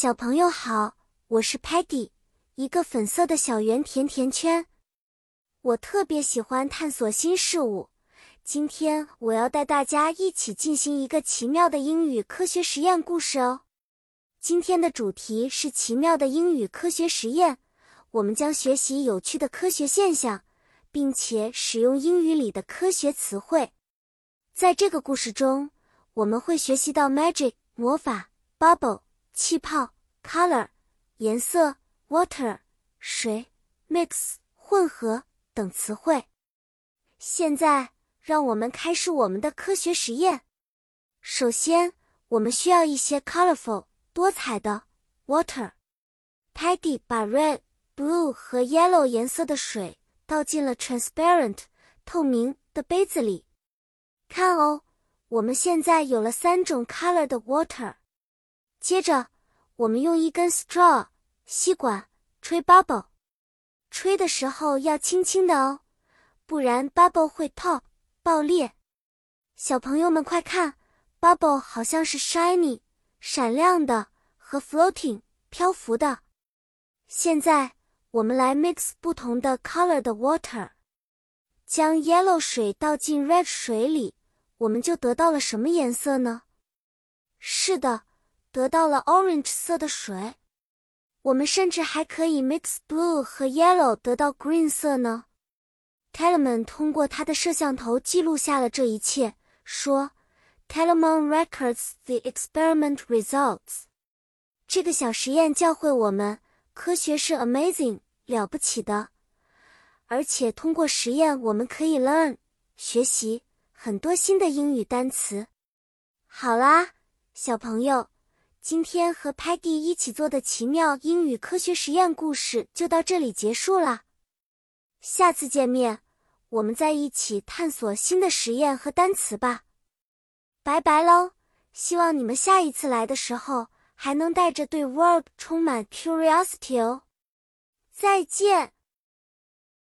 小朋友好，我是 Patty，一个粉色的小圆甜甜圈。我特别喜欢探索新事物。今天我要带大家一起进行一个奇妙的英语科学实验故事哦。今天的主题是奇妙的英语科学实验。我们将学习有趣的科学现象，并且使用英语里的科学词汇。在这个故事中，我们会学习到 magic 魔法、bubble 气泡、color 颜色、water 水、mix 混合等词汇。现在，让我们开始我们的科学实验。首先，我们需要一些 colorful 多彩的 water。Patty 把 red。blue 和 yellow 颜色的水倒进了 transparent 透明的杯子里。看哦，我们现在有了三种 color 的 water。接着，我们用一根 straw 吸管吹 bubble，吹的时候要轻轻的哦，不然 bubble 会 pop 爆裂。小朋友们快看，bubble 好像是 shiny 闪亮的和 floating 漂浮的。现在。我们来 mix 不同的 color 的 water，将 yellow 水倒进 red 水里，我们就得到了什么颜色呢？是的，得到了 orange 色的水。我们甚至还可以 mix blue 和 yellow 得到 green 色呢。Telemann 通过他的摄像头记录下了这一切，说：“Telemann records the experiment results。”这个小实验教会我们。科学是 amazing 了不起的，而且通过实验，我们可以 learn 学习很多新的英语单词。好啦，小朋友，今天和 Patty 一起做的奇妙英语科学实验故事就到这里结束啦。下次见面，我们再一起探索新的实验和单词吧。拜拜喽！希望你们下一次来的时候。还能带着对 world 充满 curiosity 哦！再见。